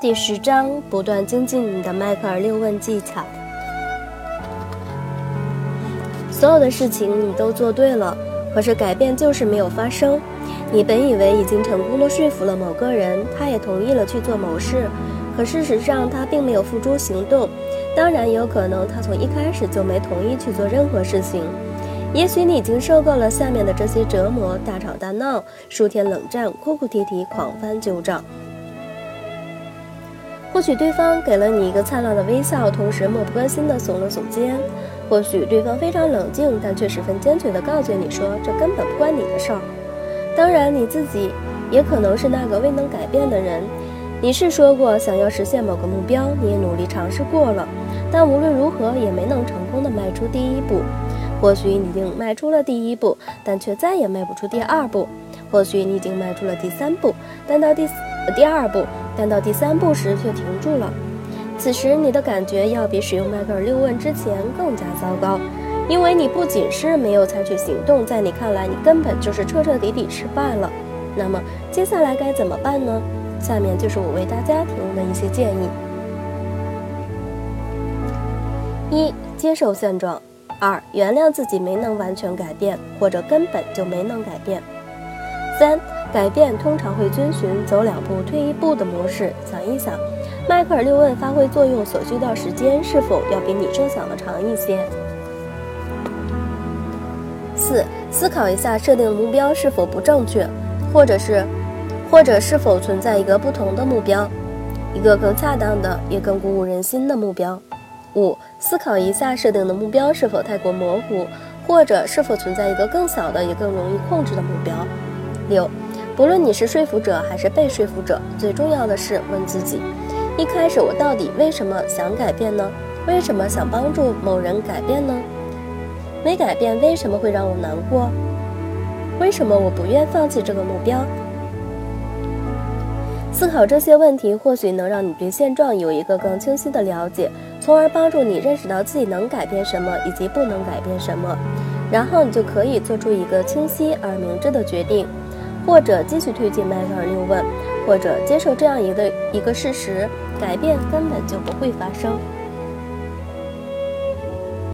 第十章：不断精进你的迈克尔六问技巧。所有的事情你都做对了，可是改变就是没有发生。你本以为已经成功的说服了某个人，他也同意了去做某事，可事实上他并没有付诸行动。当然，有可能他从一开始就没同意去做任何事情。也许你已经受够了下面的这些折磨：大吵大闹、数天冷战、哭哭啼啼、狂翻旧账。或许对方给了你一个灿烂的微笑，同时漠不关心地耸了耸肩；或许对方非常冷静，但却十分坚决地告诫你说：“这根本不关你的事儿。”当然，你自己也可能是那个未能改变的人。你是说过想要实现某个目标，你也努力尝试过了，但无论如何也没能成功的迈出第一步。或许你已经迈出了第一步，但却再也迈不出第二步；或许你已经迈出了第三步，但到第四、第二步。但到第三步时却停住了，此时你的感觉要比使用迈克尔六问之前更加糟糕，因为你不仅是没有采取行动，在你看来你根本就是彻彻底底失败了。那么接下来该怎么办呢？下面就是我为大家提供的一些建议：一、接受现状；二、原谅自己没能完全改变，或者根本就没能改变；三。改变通常会遵循走两步退一步的模式。想一想，迈克尔六问发挥作用所需的时间是否要比你设想的长一些？四、思考一下设定的目标是否不正确，或者是，或者是否存在一个不同的目标，一个更恰当的也更鼓舞人心的目标。五、思考一下设定的目标是否太过模糊，或者是否存在一个更小的也更容易控制的目标。六。不论你是说服者还是被说服者，最重要的是问自己：一开始我到底为什么想改变呢？为什么想帮助某人改变呢？没改变为什么会让我难过？为什么我不愿放弃这个目标？思考这些问题，或许能让你对现状有一个更清晰的了解，从而帮助你认识到自己能改变什么以及不能改变什么，然后你就可以做出一个清晰而明智的决定。或者继续推进迈克尔六问，或者接受这样一个一个事实：改变根本就不会发生。